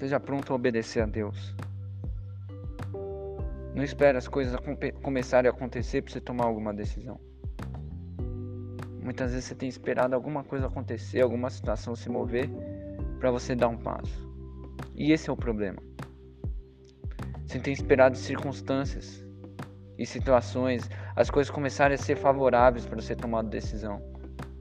Seja pronto a obedecer a Deus. Não espere as coisas começarem a acontecer para você tomar alguma decisão. Muitas vezes você tem esperado alguma coisa acontecer, alguma situação se mover para você dar um passo. E esse é o problema. Você tem esperado circunstâncias e situações, as coisas começarem a ser favoráveis para você tomar decisão.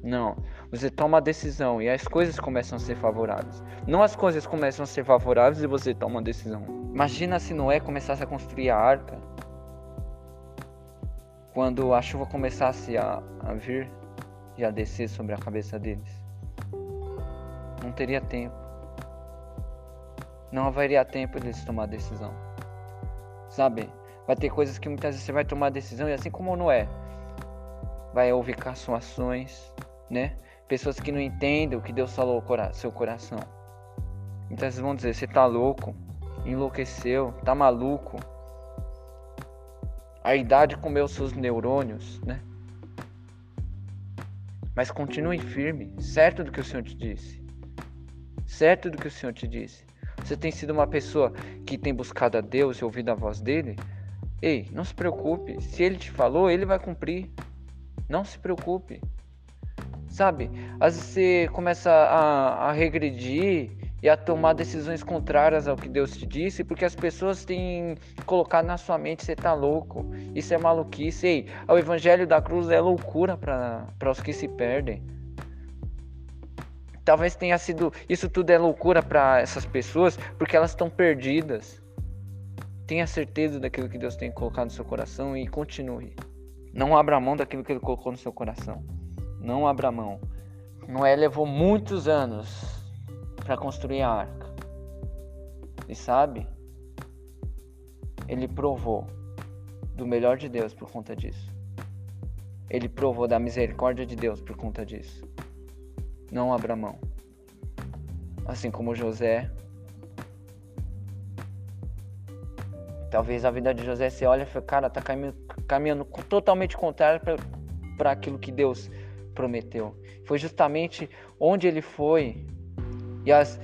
Não, você toma a decisão e as coisas começam a ser favoráveis. Não as coisas começam a ser favoráveis e você toma a decisão. Imagina se Noé começasse a construir a arca. Quando a chuva começasse a, a vir e a descer sobre a cabeça deles. Não teria tempo. Não haveria tempo de eles tomar decisão. Sabe? Vai ter coisas que muitas vezes você vai tomar decisão e assim como Noé vai ouvir caçoações, né? Pessoas que não entendem o que Deus falou ao seu coração. Então vocês vão dizer, você tá louco, enlouqueceu, tá maluco. A idade comeu seus neurônios, né? Mas continue firme, certo do que o Senhor te disse. Certo do que o Senhor te disse. Você tem sido uma pessoa que tem buscado a Deus e ouvido a voz dele? Ei, não se preocupe. Se ele te falou, ele vai cumprir. Não se preocupe. Sabe? Às vezes você começa a, a regredir e a tomar decisões contrárias ao que Deus te disse, porque as pessoas têm colocado na sua mente você tá louco, isso é maluquice. Ei, o evangelho da cruz é loucura para os que se perdem. Talvez tenha sido isso tudo é loucura para essas pessoas, porque elas estão perdidas. Tenha certeza daquilo que Deus tem colocado no seu coração e continue. Não abra mão daquilo que ele colocou no seu coração. Não abra mão. Noé levou muitos anos para construir a arca. E sabe? Ele provou do melhor de Deus por conta disso. Ele provou da misericórdia de Deus por conta disso. Não abra mão. Assim como José. Talvez a vida de José você olha e fala, cara, tá caminhando, caminhando totalmente contrário para aquilo que Deus prometeu. Foi justamente onde ele foi e as,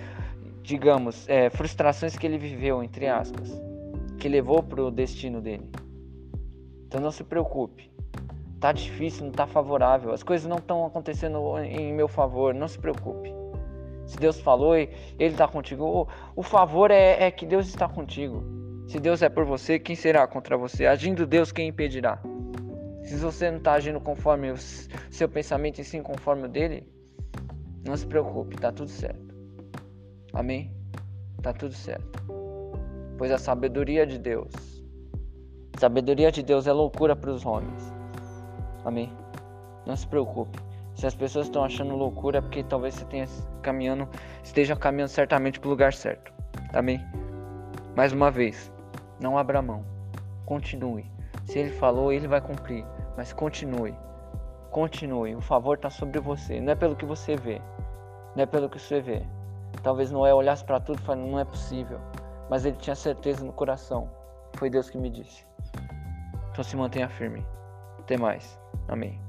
digamos, é, frustrações que ele viveu, entre aspas, que levou para o destino dele. Então não se preocupe. Tá difícil, não tá favorável. As coisas não estão acontecendo em meu favor. Não se preocupe. Se Deus falou Ele está contigo, o, o favor é, é que Deus está contigo. Se Deus é por você, quem será contra você? Agindo Deus, quem impedirá? Se você não está agindo conforme o seu pensamento e sim conforme o dele, não se preocupe, tá tudo certo. Amém? Tá tudo certo. Pois a sabedoria de Deus, sabedoria de Deus é loucura para os homens. Amém? Não se preocupe. Se as pessoas estão achando loucura é porque talvez você tenha caminhando, esteja caminhando certamente para o lugar certo. Amém? Mais uma vez, não abra mão. Continue. Se ele falou, ele vai cumprir. Mas continue. Continue. O favor está sobre você. Não é pelo que você vê. Não é pelo que você vê. Talvez Noé olhasse para tudo e falasse, não é possível. Mas ele tinha certeza no coração. Foi Deus que me disse. Então se mantenha firme. Até mais. Amém.